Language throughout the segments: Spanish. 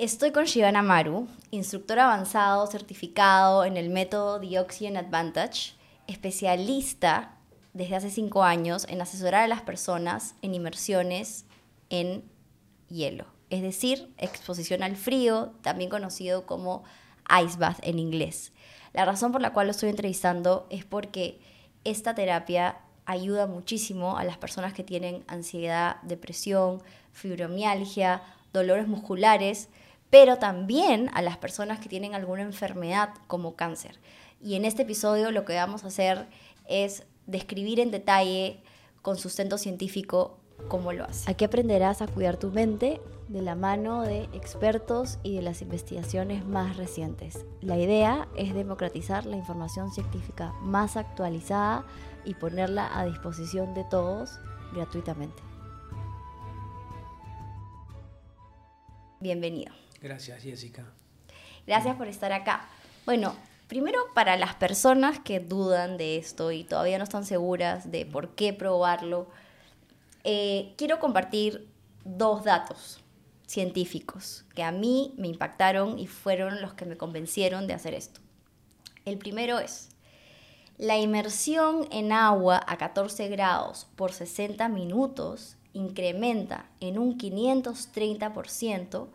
Estoy con Shivana Maru, instructor avanzado certificado en el método The Oxygen Advantage, especialista desde hace cinco años en asesorar a las personas en inmersiones en hielo, es decir, exposición al frío, también conocido como ice bath en inglés. La razón por la cual lo estoy entrevistando es porque esta terapia ayuda muchísimo a las personas que tienen ansiedad, depresión, fibromialgia, dolores musculares, pero también a las personas que tienen alguna enfermedad como cáncer. Y en este episodio lo que vamos a hacer es describir en detalle, con sustento científico, cómo lo hace. Aquí aprenderás a cuidar tu mente de la mano de expertos y de las investigaciones más recientes. La idea es democratizar la información científica más actualizada y ponerla a disposición de todos gratuitamente. Bienvenido. Gracias, Jessica. Gracias por estar acá. Bueno, primero para las personas que dudan de esto y todavía no están seguras de por qué probarlo, eh, quiero compartir dos datos científicos que a mí me impactaron y fueron los que me convencieron de hacer esto. El primero es, la inmersión en agua a 14 grados por 60 minutos incrementa en un 530%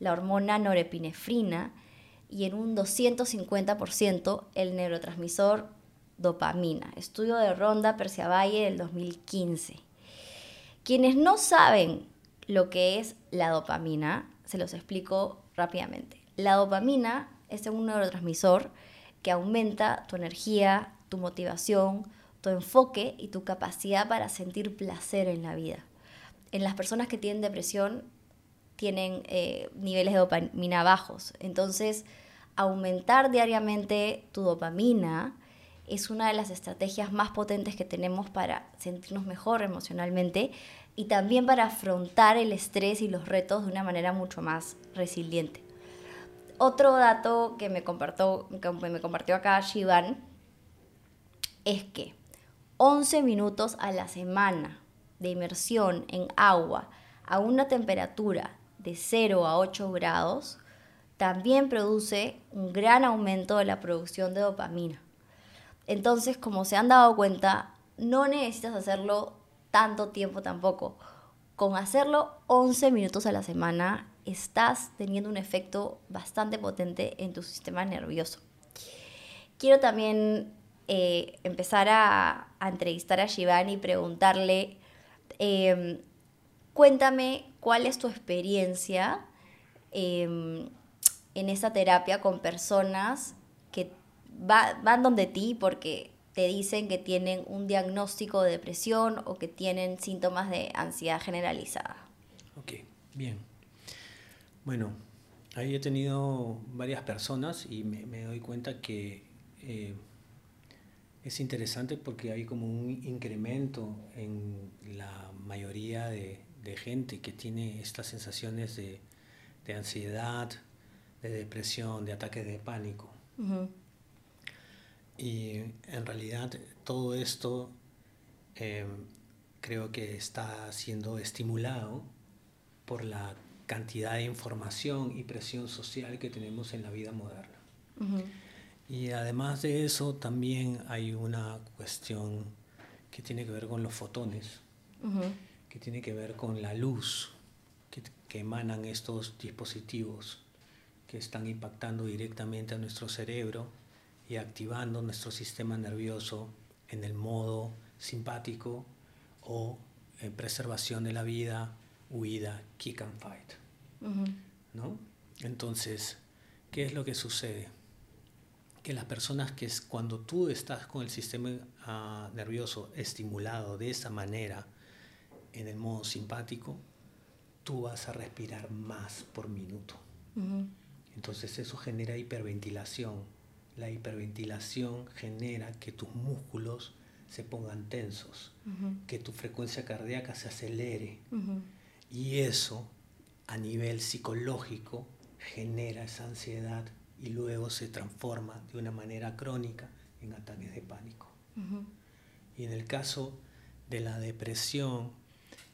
la hormona norepinefrina y en un 250% el neurotransmisor dopamina. Estudio de Ronda Perciavalle del 2015. Quienes no saben lo que es la dopamina, se los explico rápidamente. La dopamina es un neurotransmisor que aumenta tu energía, tu motivación, tu enfoque y tu capacidad para sentir placer en la vida. En las personas que tienen depresión tienen eh, niveles de dopamina bajos. Entonces, aumentar diariamente tu dopamina es una de las estrategias más potentes que tenemos para sentirnos mejor emocionalmente y también para afrontar el estrés y los retos de una manera mucho más resiliente. Otro dato que me compartió, que me compartió acá Shivan es que 11 minutos a la semana de inmersión en agua a una temperatura de 0 a 8 grados, también produce un gran aumento de la producción de dopamina. Entonces, como se han dado cuenta, no necesitas hacerlo tanto tiempo tampoco. Con hacerlo 11 minutos a la semana, estás teniendo un efecto bastante potente en tu sistema nervioso. Quiero también eh, empezar a, entrevistar a Shivani y preguntarle em, Cuéntame cuál es tu experiencia em, en esta terapia con personas que van donde ti porque te dicen que tienen un diagnóstico de depresión o que tienen síntomas de ansiedad generalizada. Ok, bien. Bueno, ahí he tenido varias personas y me, doy cuenta que eh, es interesante porque hay como un incremento en la mayoría de, de gente que tiene estas sensaciones de, de ansiedad, de depresión, de ataques de pánico. Y en realidad todo esto em, creo que está siendo estimulado por la cantidad de información y presión social que tenemos en la vida moderna. Y además de eso también hay una cuestión que tiene que ver con los fotones que tiene que ver con la luz que, emanan estos dispositivos que están impactando directamente a nuestro cerebro y activando nuestro sistema nervioso en el modo simpático o en preservación de la vida, huida, kick and fight. ¿no? Entonces, ¿qué es lo que sucede? Que las personas que es, cuando tú estás con el sistema ah, nervioso estimulado de esa manera, en el modo simpático, tú vas a respirar más por minuto. Entonces eso genera hiperventilación. La hiperventilación genera que tus músculos se pongan tensos, que tu frecuencia cardíaca se acelere. Y eso a nivel psicológico genera esa ansiedad y luego se transforma de una manera crónica en ataques de pánico. Y en el caso de la depresión,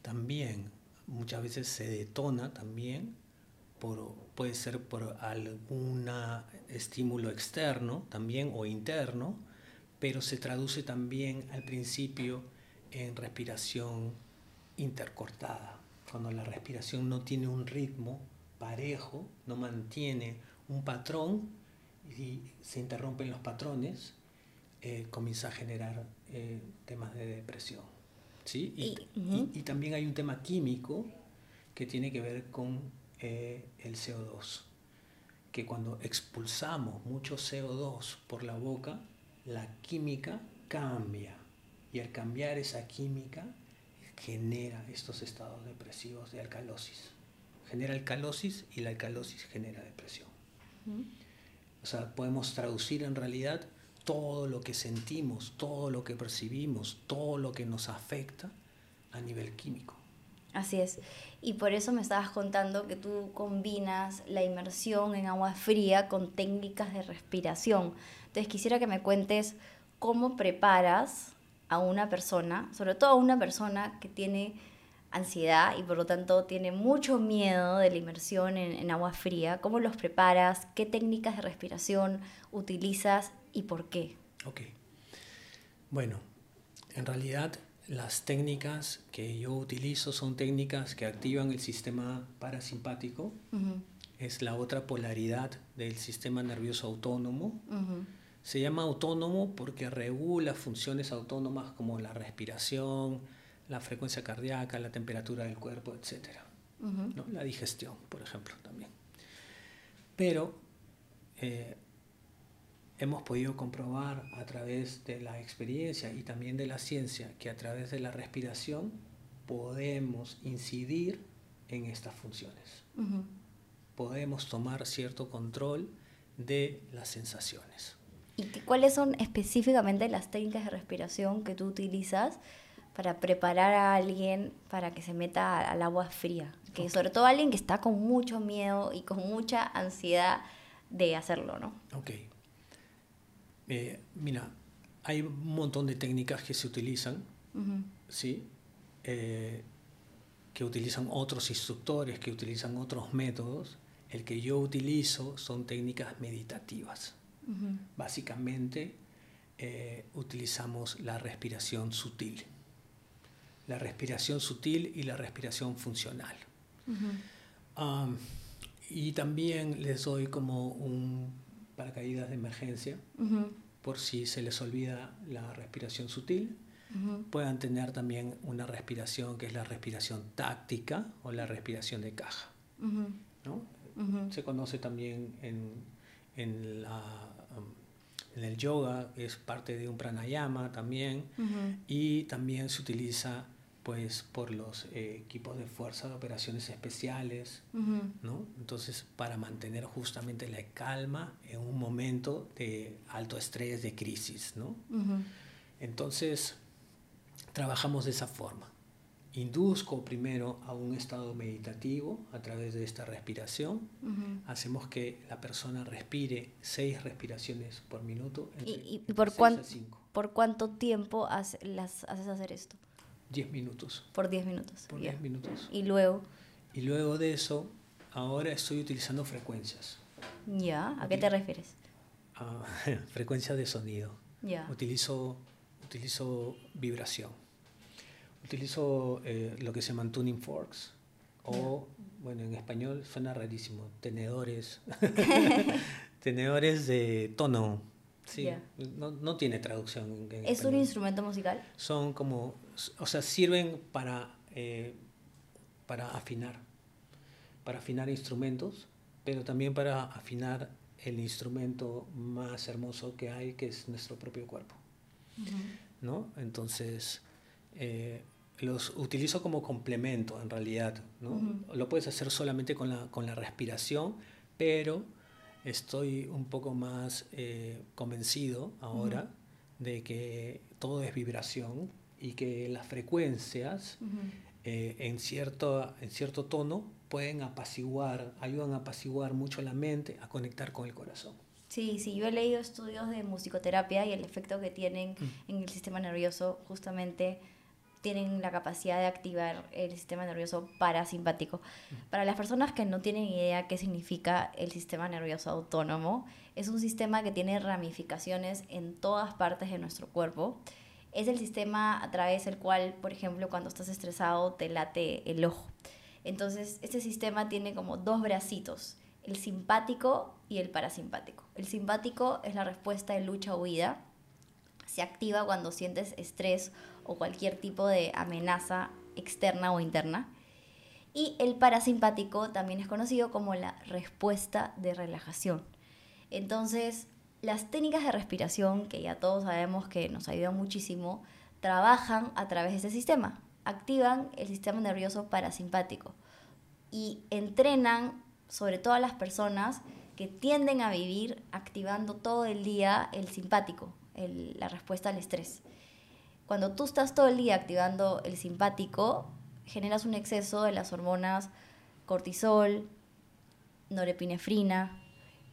también muchas veces se detona también por, puede ser por algún estímulo externo también o interno, pero se traduce también al principio en respiración intercortada, cuando la respiración no tiene un ritmo parejo, no mantiene un patrón y se interrumpen los patrones, eh, comienza a generar eh, temas de depresión. ¿Sí? Y, también hay un tema químico que tiene que ver con eh, el CO2, que cuando expulsamos mucho CO2 por la boca, la química cambia y al cambiar esa química genera estos estados depresivos de alcalosis. Genera alcalosis y la alcalosis genera depresión. O sea, podemos traducir en realidad todo lo que sentimos, todo lo que percibimos, todo lo que nos afecta a nivel químico. Así es. Y por eso me estabas contando que tú combinas la inmersión en agua fría con técnicas de respiración. Entonces quisiera que me cuentes cómo preparas a una persona, sobre todo a una persona que tiene ansiedad y por lo tanto tiene mucho miedo de la inmersión en, en, agua fría, ¿cómo los preparas? ¿Qué técnicas de respiración utilizas y por qué? Ok. Bueno, en realidad las técnicas que yo utilizo son técnicas que activan el sistema parasimpático. Es la otra polaridad del sistema nervioso autónomo. Se llama autónomo porque regula funciones autónomas como la respiración, la frecuencia cardíaca, la temperatura del cuerpo, etc. ¿no? La digestión, por ejemplo, también. Pero eh, hemos podido comprobar a través de la experiencia y también de la ciencia que a través de la respiración podemos incidir en estas funciones. Podemos tomar cierto control de las sensaciones. ¿Y cuáles son específicamente las técnicas de respiración que tú utilizas para preparar a alguien para que se meta al agua fría? Que sobre todo alguien que está con mucho miedo y con mucha ansiedad de hacerlo, ¿no? Ok. Eh, mira, hay un montón de técnicas que se utilizan, ¿sí? Eh, que utilizan otros instructores, que utilizan otros métodos. El que yo utilizo son técnicas meditativas. Básicamente eh, utilizamos la respiración sutil. La respiración sutil y la respiración funcional. y también les doy como un paracaídas de emergencia, por si se les olvida la respiración sutil. Puedan tener también una respiración que es la respiración táctica o la respiración de caja. ¿no? Se conoce también en, en, la, um, en, el yoga, es parte de un pranayama también, y también se utiliza pues por los eh, equipos de fuerza de operaciones especiales, ¿no? Entonces, para mantener justamente la calma en un momento de alto estrés, de crisis, ¿no? Entonces, trabajamos de esa forma. Induzco primero a un estado meditativo a través de esta respiración. Hacemos que la persona respire seis respiraciones por minuto. ¿Y, por, por cuánto tiempo las haces hacer esto? 10 minutos. Por 10 minutos. Por 10 minutos. Y luego. Y luego de eso, ahora estoy utilizando frecuencias. Ya, ¿a qué te refieres? Ah, frecuencias de sonido. Ya. Utilizo, utilizo vibración. Utilizo eh, lo que se llama tuning forks. O, bueno, en español suena rarísimo, tenedores. tenedores de tono Sí, no, no, tiene traducción. ¿Es un instrumento musical? Son como, o sea, sirven para, eh, para afinar, para afinar instrumentos, pero también para afinar el instrumento más hermoso que hay, que es nuestro propio cuerpo. ¿no? Entonces, eh, los utilizo como complemento en realidad. ¿no? Lo puedes hacer solamente con la, con la respiración, pero estoy un poco más eh, convencido ahora de que todo es vibración y que las frecuencias eh, en, cierto, en cierto tono pueden apaciguar, ayudan a apaciguar mucho la mente, a conectar con el corazón. Sí, sí, yo he leído estudios de musicoterapia y el efecto que tienen mm. en el sistema nervioso justamente tienen la capacidad de activar el sistema nervioso parasimpático. Para las personas que no tienen idea qué significa el sistema nervioso autónomo, es un sistema que tiene ramificaciones en todas partes de nuestro cuerpo. Es el sistema a través del cual, por ejemplo, cuando estás estresado te late el ojo. Entonces, este sistema tiene como dos bracitos, el simpático y el parasimpático. El simpático es la respuesta de lucha-huida. Se activa cuando sientes estrés o cualquier tipo de amenaza externa o interna. Y el parasimpático también es conocido como la respuesta de relajación. Entonces, las técnicas de respiración, que ya todos sabemos que nos ayudan muchísimo, trabajan a través de este sistema. Activan el sistema nervioso parasimpático y entrenan sobre todo a las personas que tienden a vivir activando todo el día el simpático, la respuesta al estrés. Cuando tú estás todo el día activando el simpático, generas un exceso de las hormonas cortisol, norepinefrina,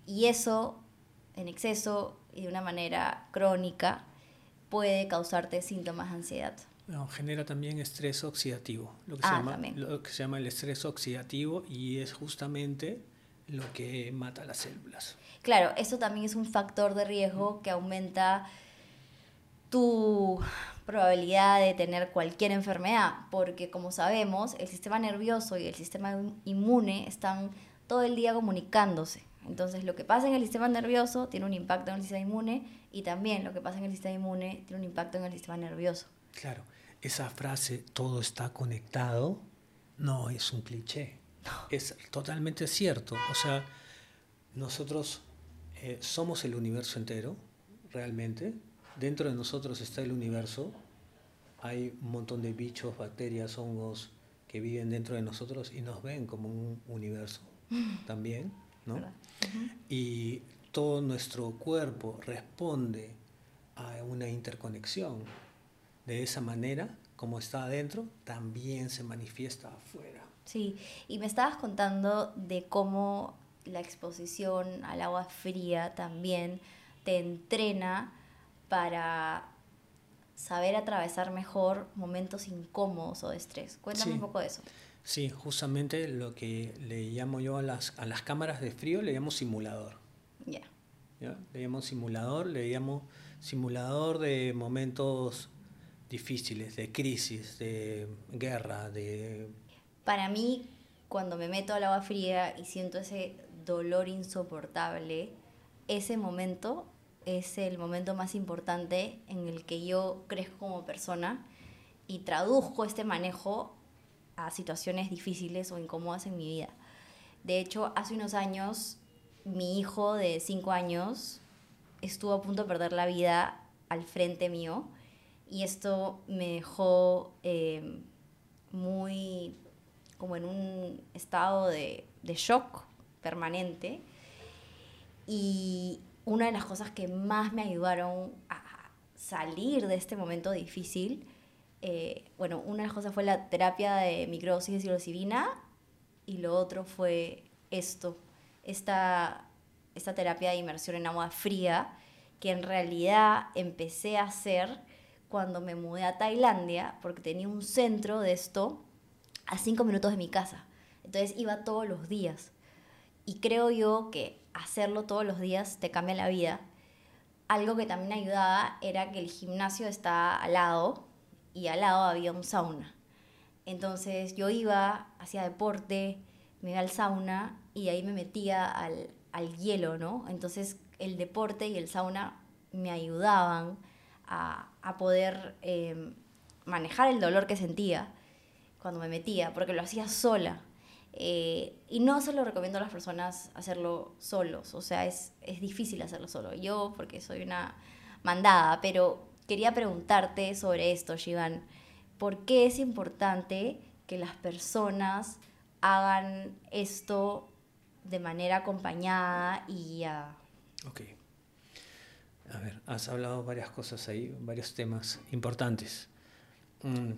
y eso en exceso y de una manera crónica puede causarte síntomas de ansiedad. genera también estrés oxidativo, lo que, se ah, llama, lo que se llama el estrés oxidativo y es justamente lo que mata las células. Claro, eso también es un factor de riesgo que aumenta tu probabilidad de tener cualquier enfermedad, porque como sabemos, el sistema nervioso y el sistema inmune están todo el día comunicándose. Entonces, lo que pasa en el sistema nervioso tiene un impacto en el sistema inmune y también lo que pasa en el sistema inmune tiene un impacto en el sistema nervioso. Claro, esa frase, todo está conectado, no es un cliché. Es totalmente cierto. O sea, nosotros eh, somos el universo entero, realmente, dentro de nosotros está el universo, hay un montón de bichos, bacterias, hongos que viven dentro de nosotros y nos ven como un universo también, ¿no? Y todo nuestro cuerpo responde a una interconexión. De esa manera, como está adentro, también se manifiesta afuera. Sí, y me estabas contando de cómo la exposición al agua fría también te entrena para saber atravesar mejor momentos incómodos o de estrés. Cuéntame un poco de eso. Sí, justamente lo que le llamo yo a las, a las cámaras de frío le llamo simulador. Ya. Le llamo simulador, le llamo simulador de momentos difíciles, de crisis, de guerra, de... Para mí, cuando me meto al agua fría y siento ese dolor insoportable, ese momento es el momento más importante en el que yo crezco como persona y traduzco este manejo situaciones difíciles o incómodas en mi vida. De hecho, hace unos años, mi hijo de 5 años estuvo a punto de perder la vida al frente mío y esto me dejó eh, muy como en un estado de shock permanente y una de las cosas que más me ayudaron a salir de este momento difícil, eh, bueno, una de las cosas fue la terapia de microdosis de psilocibina y lo otro fue esto, esta, esta terapia de inmersión en agua fría que en realidad empecé a hacer cuando me mudé a Tailandia porque tenía un centro de esto a cinco minutos de mi casa. Entonces iba todos los días. Y creo yo que hacerlo todos los días te cambia la vida. Algo que también ayudaba era que el gimnasio está al lado y al lado había un sauna. Entonces yo iba, hacía deporte, me iba al sauna y ahí me metía al, hielo, ¿no? Entonces el deporte y el sauna me ayudaban a, poder eh, manejar el dolor que sentía cuando me metía, porque lo hacía sola. Eh, y no se lo recomiendo a las personas hacerlo solos, o sea, es, es difícil hacerlo solo. Yo, porque soy una mandada, pero quería preguntarte sobre esto, Shivan. ¿Por qué es importante que las personas hagan esto de manera acompañada y... Uh... Ok. A ver, has hablado varias cosas ahí, varios temas importantes. Mm,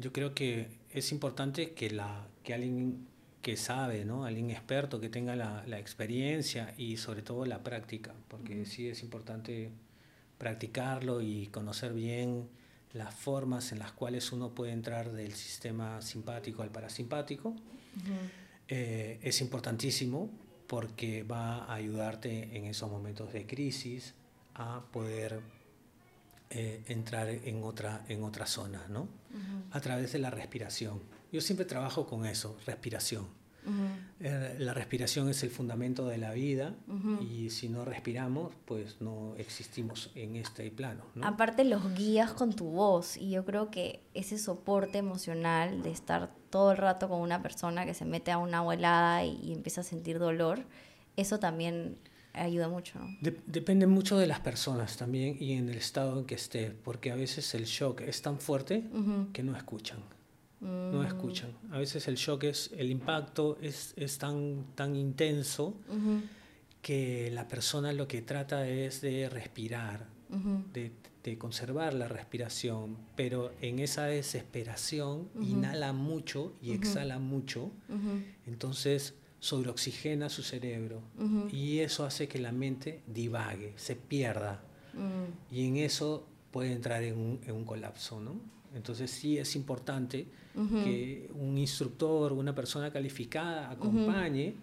yo creo que es importante que, la, que alguien que sabe, ¿no? alguien experto que tenga la, la, experiencia y sobre todo la práctica, porque sí es importante practicarlo y conocer bien las formas en las cuales uno puede entrar del sistema simpático al parasimpático. Eh, es importantísimo porque va a ayudarte en esos momentos de crisis a poder eh, entrar en otra, en otra zona, ¿no? A través de la respiración. Yo siempre trabajo con eso, respiración. Eh, la respiración es el fundamento de la vida y si no respiramos, pues no existimos en este plano. Aparte los guías con tu voz y yo creo que ese soporte emocional de estar todo el rato con una persona que se mete a una abuelada y, empieza a sentir dolor, eso también ayuda mucho. depende mucho de las personas también y en el estado en que esté, porque a veces el shock es tan fuerte que no escuchan no mm. escuchan. A veces el shock es, el impacto es, es tan, tan intenso que la persona lo que trata es de respirar, de, de, conservar la respiración, pero en esa desesperación inhala mucho y exhala mucho, entonces sobreoxigena su cerebro y eso hace que la mente divague, se pierda mm. y en eso puede entrar en un, en un colapso, ¿no? Entonces sí es importante que un instructor, una persona calificada acompañe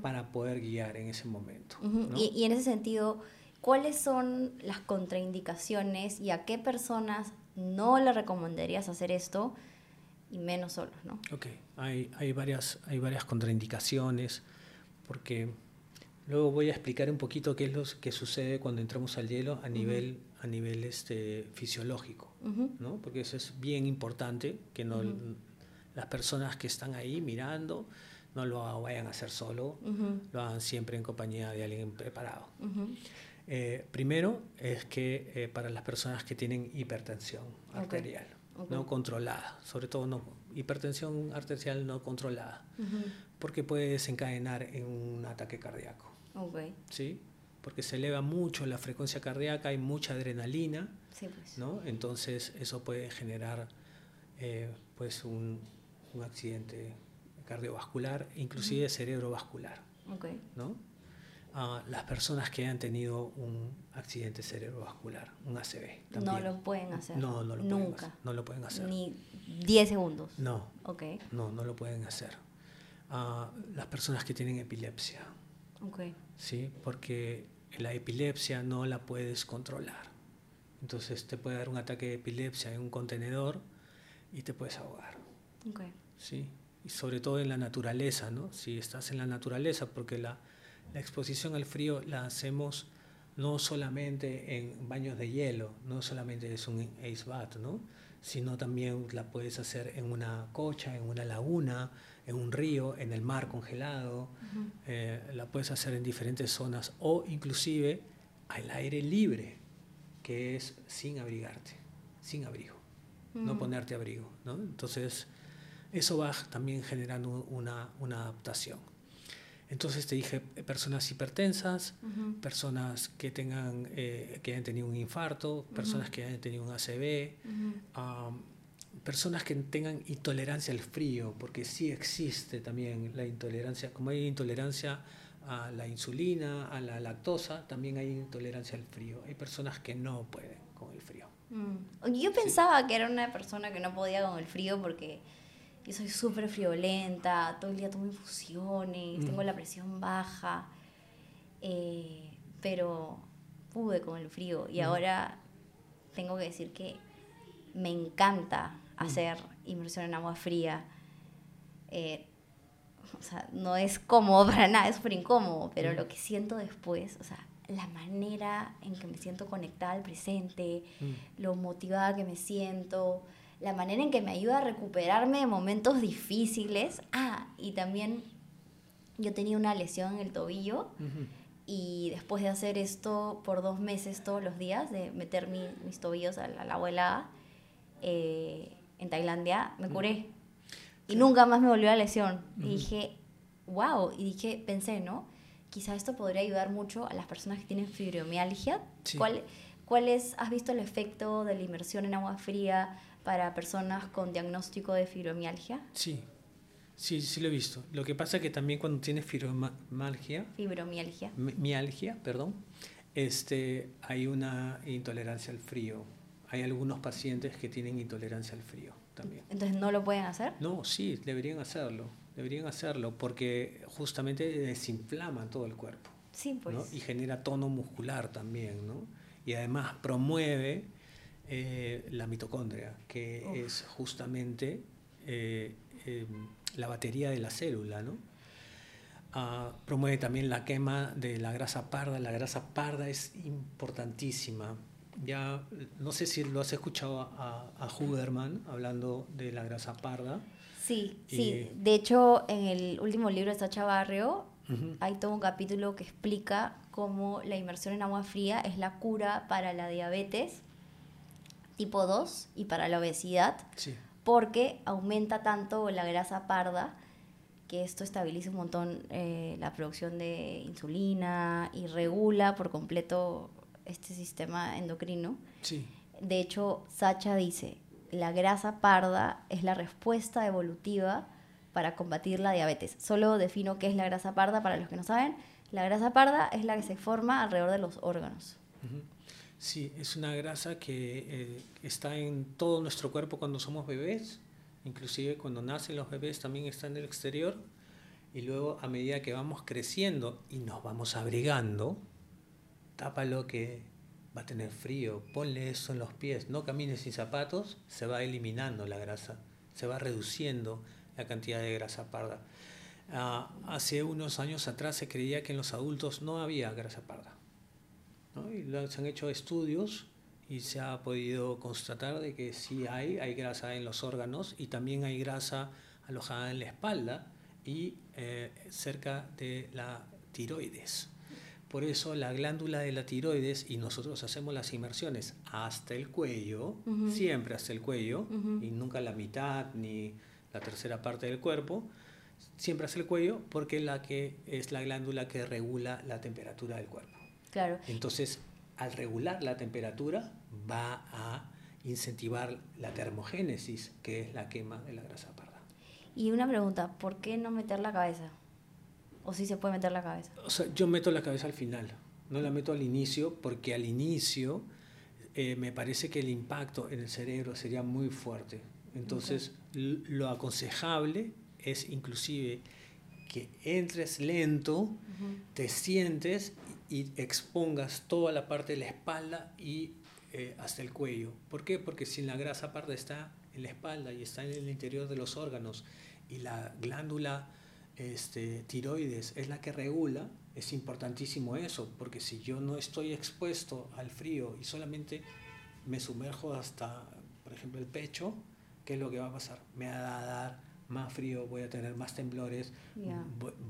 para poder guiar en ese momento. Y, en ese sentido, ¿cuáles son las contraindicaciones y a qué personas no le recomendarías hacer esto y menos solos? ¿no? Ok, hay, hay, varias, hay varias contraindicaciones porque luego voy a explicar un poquito qué es lo que sucede cuando entramos al hielo a nivel a nivel este, fisiológico, ¿no? porque eso es bien importante, que no, las personas que están ahí mirando no lo vayan a hacer solo, lo hagan siempre en compañía de alguien preparado. Eh, primero es que eh, para las personas que tienen hipertensión arterial, no controlada, sobre todo no, hipertensión arterial no controlada, porque puede desencadenar en un ataque cardíaco. ¿sí? Porque se eleva mucho la frecuencia cardíaca, hay mucha adrenalina, pues. ¿no? Entonces eso puede generar eh, pues un, un, accidente cardiovascular, inclusive cerebrovascular, ¿no? Ah, las personas que han tenido un accidente cerebrovascular, un ACV. También. No lo pueden hacer. No, no lo Nunca. Pueden hacer. No lo pueden hacer. Ni 10 segundos. No. Okay. No, no lo pueden hacer. Ah, las personas que tienen epilepsia. Okay. ¿Sí? porque la epilepsia no la puedes controlar. Entonces te puede dar un ataque de epilepsia en un contenedor y te puedes ahogar. Okay. ¿sí? Y sobre todo en la naturaleza, ¿no? si estás en la naturaleza, porque la, la exposición al frío la hacemos no solamente en baños de hielo, no solamente es un ice bath, ¿no? sino también la puedes hacer en una cocha, en una laguna, en un río, en el mar congelado, eh, la puedes hacer en diferentes zonas o inclusive al aire libre, que es sin abrigarte, sin abrigo, no ponerte abrigo. ¿no? Entonces, eso va también generando una, una adaptación. Entonces te dije personas hipertensas, personas que tengan eh, que hayan tenido un infarto, personas que hayan tenido un ACV, personas que tengan intolerancia al frío, porque sí existe también la intolerancia, como hay intolerancia a la insulina, a la lactosa, también hay intolerancia al frío. Hay personas que no pueden con el frío. Mm. Yo pensaba que era una persona que no podía con el frío porque yo soy súper friolenta, todo el día tomo infusiones, tengo la presión baja, eh, pero pude con el frío y ahora tengo que decir que me encanta hacer inmersión en agua fría. Eh, o sea, no es cómodo para nada, es súper incómodo, pero lo que siento después, o sea, la manera en que me siento conectada al presente, lo motivada que me siento, la manera en que me ayuda a recuperarme de momentos difíciles. Ah, y también yo tenía una lesión en el tobillo y después de hacer esto por dos meses todos los días, de meter mis tobillos a la, abuela, eh, en Tailandia, me curé. Y nunca más me volvió la lesión. Y dije, wow, y dije, pensé, ¿no? Quizá esto podría ayudar mucho a las personas que tienen fibromialgia. ¿Cuál, ¿Cuál es, has visto el efecto de la inmersión en agua fría para personas con diagnóstico de fibromialgia? Sí, sí, sí lo he visto. Lo que pasa es que también cuando tienes fibromialgia... Fibromialgia. Mialgia, perdón. Este, hay una intolerancia al frío hay algunos pacientes que tienen intolerancia al frío también. Entonces, ¿no lo pueden hacer? No, sí, deberían hacerlo. Deberían hacerlo porque justamente desinflama todo el cuerpo. Sí, pues. Y genera tono muscular también, ¿no? Y además promueve eh, la mitocondria, que es justamente eh, em, la batería de la célula, ¿no? Ah, promueve también la quema de la grasa parda. La grasa parda es importantísima. Ya no sé si lo has escuchado a, a Huberman hablando de la grasa parda. Sí, sí. De hecho, en el último libro de Sacha Barrio hay todo un capítulo que explica cómo la inmersión en agua fría es la cura para la diabetes tipo 2 y para la obesidad, porque aumenta tanto la grasa parda que esto estabiliza un montón eh, la producción de insulina y regula por completo este sistema endocrino. Sí. De hecho, Sacha dice, la grasa parda es la respuesta evolutiva para combatir la diabetes. Solo defino qué es la grasa parda para los que no saben. La grasa parda es la que se forma alrededor de los órganos. Sí, es una grasa que eh, está en todo nuestro cuerpo cuando somos bebés inclusive cuando nacen los bebés también están en el exterior y luego a medida que vamos creciendo y nos vamos abrigando, tápalo que va a tener frío, ponle eso en los pies, no camines sin zapatos, se va eliminando la grasa, se va reduciendo la cantidad de grasa parda. Ah, hace unos años atrás se creía que en los adultos no había grasa parda. Y se han hecho estudios y se ha podido constatar de que sí hay, hay grasa en los órganos y también hay grasa alojada en la espalda y eh, cerca de la tiroides. Por eso la glándula de la tiroides, y nosotros hacemos las inmersiones hasta el cuello, siempre hasta el cuello, y nunca la mitad ni la tercera parte del cuerpo, siempre hasta el cuello, porque la que es la glándula que regula la temperatura del cuerpo. Claro. Entonces, al regular la temperatura, va a incentivar la termogénesis, que es la quema de la grasa parda. Y una pregunta, ¿por qué no meter la cabeza? ¿O si se puede meter la cabeza? O sea, yo meto la cabeza al final, no la meto al inicio, porque al inicio eh, me parece que el impacto en el cerebro sería muy fuerte. Entonces, lo aconsejable es inclusive que entres lento, te sientes y expongas toda la parte de la espalda y eh, hasta el cuello. ¿Por qué? Porque si la grasa parda está en la espalda y está en el interior de los órganos y la glándula este, tiroides es la que regula, es importantísimo eso, porque si yo no estoy expuesto al frío y solamente me sumerjo hasta, por ejemplo, el pecho, ¿qué es lo que va a pasar? Me va a dar más frío, voy a tener más temblores,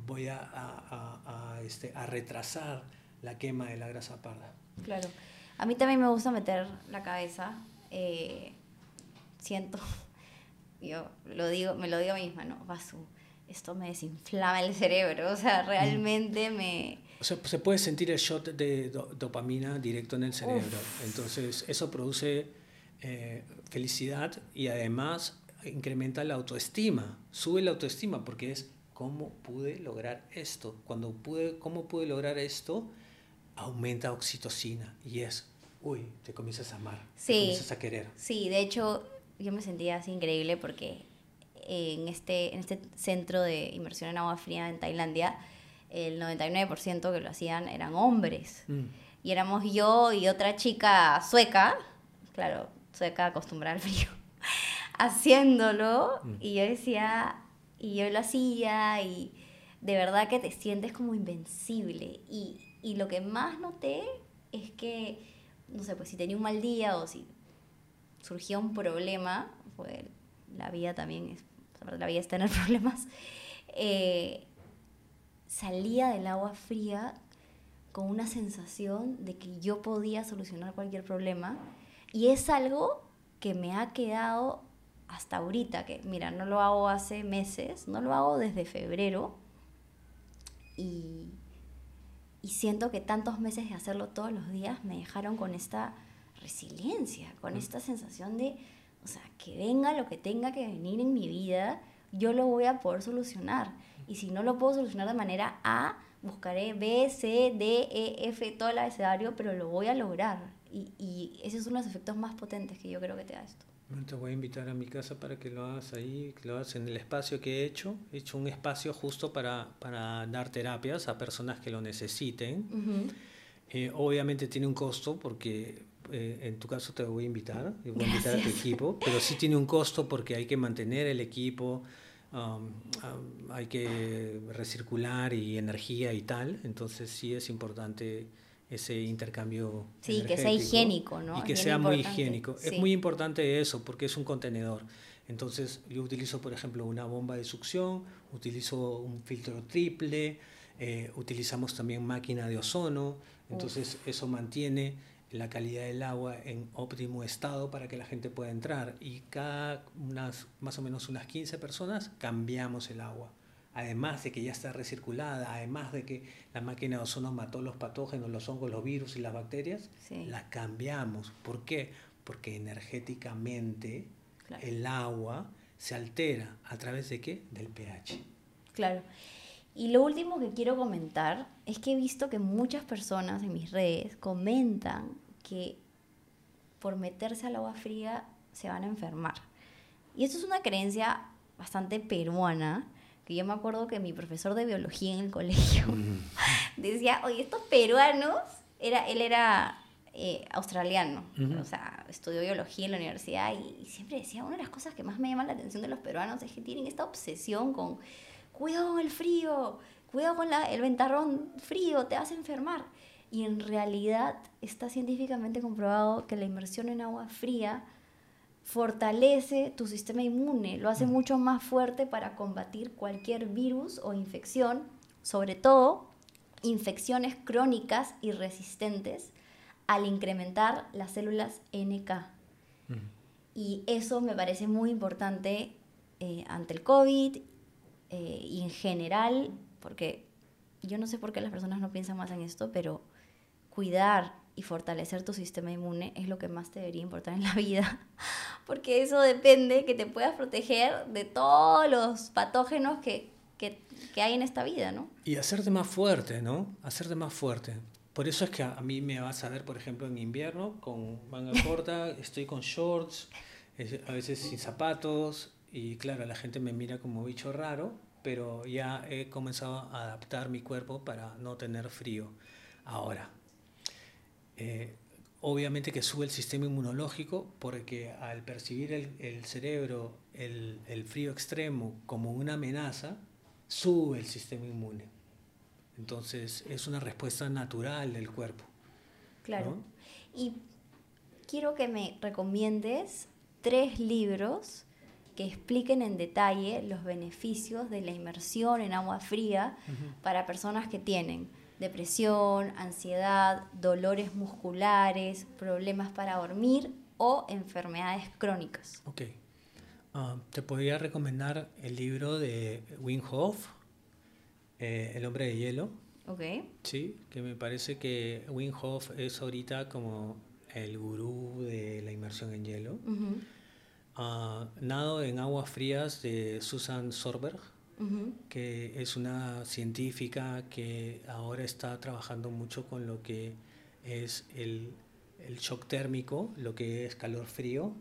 voy a, a, a, este, a retrasar la quema de la grasa parda. Claro. A mí también me gusta meter la cabeza. Eh, siento, yo lo digo, me lo digo a mí misma, no, Basu, esto me desinflama el cerebro, o sea, realmente me... O sea, se puede sentir el shot de dopamina directo en el cerebro, entonces eso produce eh, felicidad y además incrementa la autoestima, sube la autoestima porque es cómo pude lograr esto, cuando pude, cómo pude lograr esto, aumenta oxitocina y es, uy, te comienzas a amar, te comienzas a querer. Sí, de hecho yo me sentía así increíble porque en este, en este centro de inmersión en agua fría en Tailandia, el 99% que lo hacían eran hombres. Mm. Y éramos yo y otra chica sueca, claro, sueca acostumbrada al frío, haciéndolo. Mm. Y yo decía, y yo lo hacía y de verdad que te sientes como invencible. Y, y lo que más noté es que, no sé, pues si tenía un mal día o si surgía un problema, pues la vida también es, la vida es tener problemas, eh, salía del agua fría con una sensación de que yo podía solucionar cualquier problema y es algo que me ha quedado hasta ahorita, que mira, no lo hago hace meses, no lo hago desde febrero y y siento que tantos meses de hacerlo todos los días me dejaron con esta resiliencia, con mm. esta sensación de, o sea, que venga lo que tenga que venir en mi vida, yo lo voy a poder solucionar. Y si no lo puedo solucionar de manera A, buscaré B, C, D, E, F, todo el abecedario, pero lo voy a lograr. Y, y ese es uno de los efectos más potentes que yo creo que te da esto. Te voy a invitar a mi casa para que lo hagas ahí, que lo hagas en el espacio que he hecho. He hecho un espacio justo para, para dar terapias a personas que lo necesiten. Eh, obviamente tiene un costo porque eh, en tu caso te voy a invitar, voy a invitar a tu equipo, pero sí tiene un costo porque hay que mantener el equipo, um, um, hay que recircular y energía y tal, entonces sí es importante ese intercambio. Sí, que sea higiénico, ¿no? Y que sea muy higiénico. Es muy importante eso porque es un contenedor. Entonces yo utilizo, por ejemplo, una bomba de succión, utilizo un filtro triple, eh, utilizamos también máquina de ozono, entonces eso mantiene la calidad del agua en óptimo estado para que la gente pueda entrar y cada unas más o menos unas 15 personas cambiamos el agua además de que ya está recirculada, además de que la máquina de ozono mató los patógenos, los hongos, los virus y las bacterias, la cambiamos. ¿Por qué? Porque energéticamente el agua se altera a través de qué? Del pH. Claro. Y lo último que quiero comentar es que he visto que muchas personas en mis redes comentan que por meterse al agua fría se van a enfermar. Y esto es una creencia bastante peruana, yo me acuerdo que mi profesor de biología en el colegio decía, oye, estos peruanos, era, él era eh, australiano, o sea, estudió biología en la universidad y, siempre decía, una de las cosas que más me llama la atención de los peruanos es que tienen esta obsesión con, cuidado con el frío, cuidado con la, el ventarrón frío, te vas a enfermar. Y en realidad está científicamente comprobado que la inmersión en agua fría fortalece tu sistema inmune, lo hace mucho más fuerte para combatir cualquier virus o infección, sobre todo infecciones crónicas y resistentes, al incrementar las células NK. Y eso me parece muy importante eh, ante el COVID eh, y en general, porque yo no sé por qué las personas no piensan más en esto, pero cuidar y fortalecer tu sistema inmune es lo que más te debería importar en la vida, porque eso depende que te puedas proteger de todos los patógenos que, que, que hay en esta vida, ¿no? Y hacerte más fuerte, ¿no? Hacerte más fuerte. Por eso es que a mí me vas a ver, por ejemplo, en invierno con manga corta, estoy con shorts, a veces sin zapatos, y claro, la gente me mira como bicho raro, pero ya he comenzado a adaptar mi cuerpo para no tener frío. Ahora, eh, obviamente que sube el sistema inmunológico porque al percibir el, cerebro el, frío extremo como una amenaza, sube el sistema inmune. Entonces es una respuesta natural del cuerpo. Claro. Y quiero que me recomiendes tres libros que expliquen en detalle los beneficios de la inmersión en agua fría para personas que tienen depresión, ansiedad, dolores musculares, problemas para dormir o enfermedades crónicas. Ok. Ah, te podría recomendar el libro de Wim Hof, eh, El hombre de hielo. Ok. Sí, que me parece que Wim Hof es ahorita como el gurú de la inmersión en hielo. Ah, nado en aguas frías de Susan Sorberg que es una científica que ahora está trabajando mucho con lo que es el, el shock térmico, lo que es calor-frío.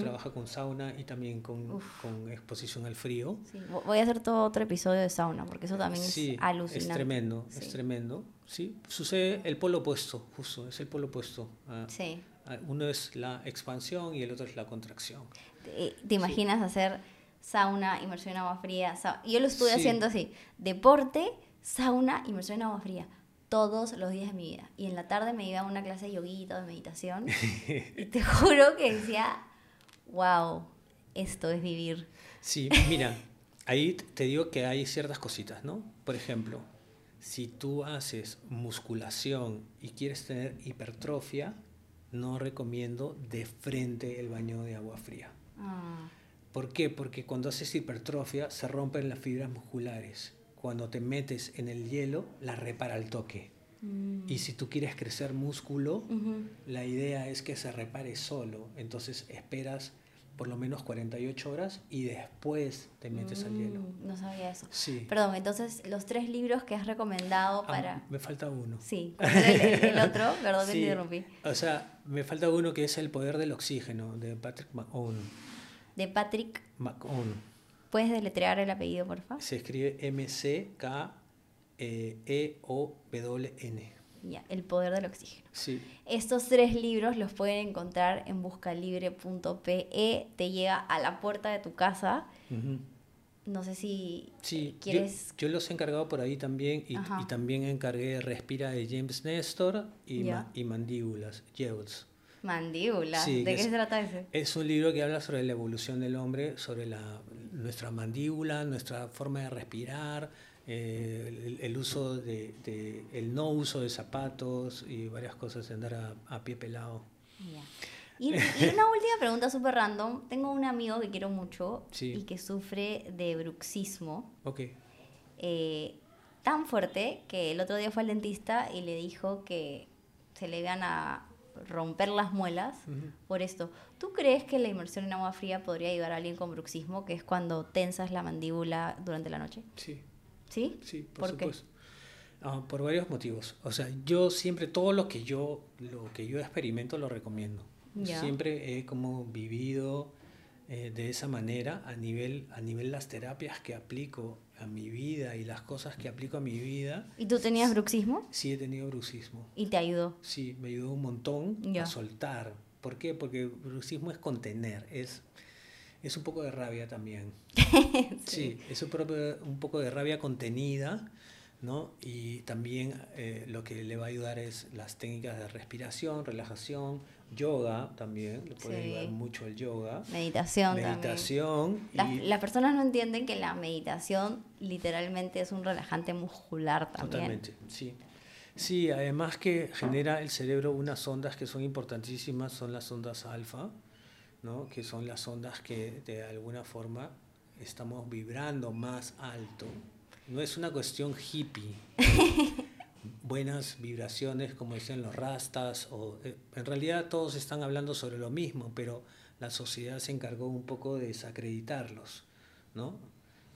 Trabaja con sauna y también con, con exposición al frío. voy a hacer todo otro episodio de sauna, porque eso también es alucinante. Es tremendo, es tremendo. Sí, sucede el polo opuesto, justo, es el polo opuesto. sí. Uno es la expansión y el otro es la contracción. ¿Te, te imaginas hacer sauna, inmersión en agua fría. Yo lo estuve haciendo así, deporte, sauna, inmersión en agua fría, todos los días de mi vida. Y en la tarde me iba a una clase de yoguita, de meditación, y te juro que decía, wow, esto es vivir. Sí, mira, ahí te digo que hay ciertas cositas, ¿no? Por ejemplo, si tú haces musculación y quieres tener hipertrofia, no recomiendo de frente el baño de agua fría. Ah. ¿Por qué? Porque cuando haces hipertrofia se rompen las fibras musculares. Cuando te metes en el hielo, la repara al toque. Mm. Y si tú quieres crecer músculo, la idea es que se repare solo. Entonces esperas por lo menos 48 horas y después te metes al hielo. Mm, No sabía eso. Sí. Perdón, entonces los tres libros que has recomendado Ah, para... me falta uno. Sí, ¿cuál era el, el otro, perdón que te interrumpí. O sea, me falta uno que es El poder del oxígeno de Patrick McOwen. De Patrick, McOwen. ¿puedes deletrear el apellido, por favor? Se escribe E M-C-K-E-O-W-N. Ya, El poder del oxígeno. Sí. Estos tres libros los pueden encontrar en buscalibre.pe, te llega a la puerta de tu casa. No sé si Sí, eh, yo- quieres... yo, los he encargado por ahí también y, también encargué Respira de James Nestor y, ma- y Mandíbulas, Jewels. Mandíbula. Sí, ¿De qué es- se trata ese? Es un libro que habla sobre la evolución del hombre, sobre la, nuestra mandíbula, nuestra forma de respirar, eh, el, el uso de, de- el no uso de zapatos y varias cosas de andar a, a pie pelado. Y, y una última pregunta súper random. Tengo un amigo que quiero mucho Sí. y que sufre de bruxismo Ok. eh, tan fuerte que el otro día fue al dentista y le dijo que se le iban a romper las muelas Ujú. por esto. ¿Tú crees que la inmersión en agua fría podría ayudar a alguien con bruxismo, que es cuando tensas la mandíbula durante la noche? Sí, ¿Sí? sí, por, ¿Por qué? supuesto. Ah, por varios motivos. O sea, yo siempre, todo lo que yo, lo que yo experimento lo recomiendo. Ya. Siempre he como vivido eh, de esa manera a nivel, a nivel las terapias que aplico a mi vida y las cosas que aplico a mi vida. ¿Y tú tenías bruxismo? Sí he tenido bruxismo. Y te ayudó. Sí, me ayudó un montón a soltar. ¿Por qué? Porque bruxismo es contener, es, es un poco de rabia también. sí. es un, propio- un poco de rabia contenida, ¿no? Y también eh, lo que le va a ayudar es las técnicas de respiración, relajación, yoga también, le puede Sí. ayudar mucho el yoga. Meditación, también. Meditación. Las, y- las personas no entienden que la meditación literalmente es un relajante muscular también. Totalmente, sí. Sí, además que genera el cerebro unas ondas que son importantísimas, son las ondas alfa, ¿no? que son las ondas que de alguna forma estamos vibrando más alto. No es una cuestión hippie. Buenas vibraciones, como dicen los rastas, o, eh, en realidad todos están hablando sobre lo mismo, pero la sociedad se encargó un poco de desacreditarlos, ¿no?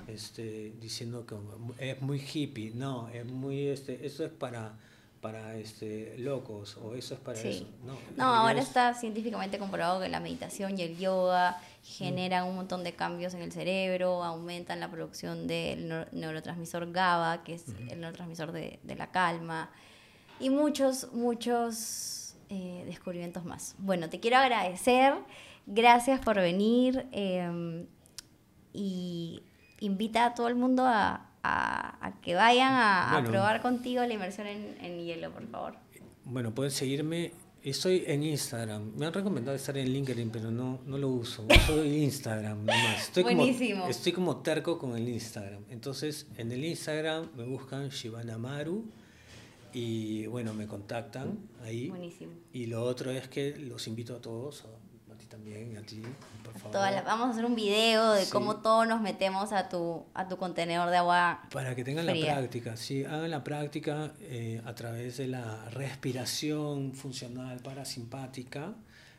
este, diciendo que es muy hippie, no, es muy, este, eso es para, para este, locos, o eso es para Sí. eso. No, No, ahora es- está científicamente comprobado que la meditación y el yoga generan un montón de cambios en el cerebro, aumentan la producción del neu- neurotransmisor GABA, que es el neurotransmisor de, de la calma, y muchos, muchos eh, descubrimientos más. Bueno, te quiero agradecer, gracias por venir eh, y invita a todo el mundo a, a- a que vayan a, probar contigo la inmersión en, en hielo, por favor. Bueno, pueden seguirme. Estoy en Instagram. Me han recomendado estar en LinkedIn, pero no, no lo uso. Soy Instagram nomás. Estoy Buenísimo. Como, estoy como terco con el Instagram. Entonces, en el Instagram me buscan Shivana Maru y bueno, me contactan ahí. Buenísimo. Y lo otro es que los invito a todos, a, también, a ti, por favor. Toda la- vamos a hacer un video de Sí. cómo todos nos metemos a tu, a tu contenedor de agua. Para que tengan fría. la práctica, sí, hagan la práctica eh, a través de la respiración funcional parasimpática,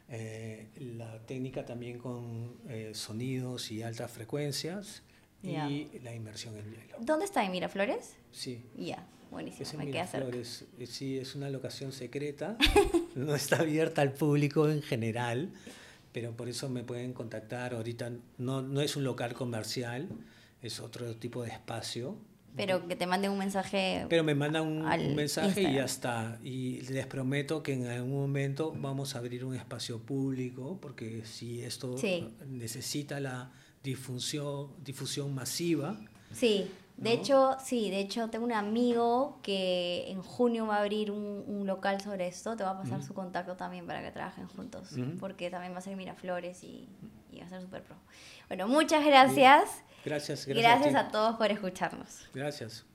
eh, la técnica también con eh, sonidos y altas frecuencias y Ya. la inmersión en hielo. ¿Dónde está? ¿En Miraflores? Sí, Ya, buenísimo. es en me queda cerca. Miraflores, eh, sí, es una locación secreta, no está abierta al público en general, pero por eso me pueden contactar. Ahorita no, no es un local comercial, es otro tipo de espacio. Pero que te mande un mensaje. Pero me mandan un, mensaje y ya está. Y les prometo que en algún momento vamos a abrir un espacio público, porque si esto Sí. necesita la difusión, difusión masiva, Sí, de ¿no? hecho, sí, de hecho tengo un amigo que en junio va a abrir un, un local sobre esto. Te va a pasar su contacto también para que trabajen juntos, porque también va a ser Miraflores y, y va a ser súper pro. Bueno, muchas gracias. gracias, gracias. gracias a todos por escucharnos. Gracias.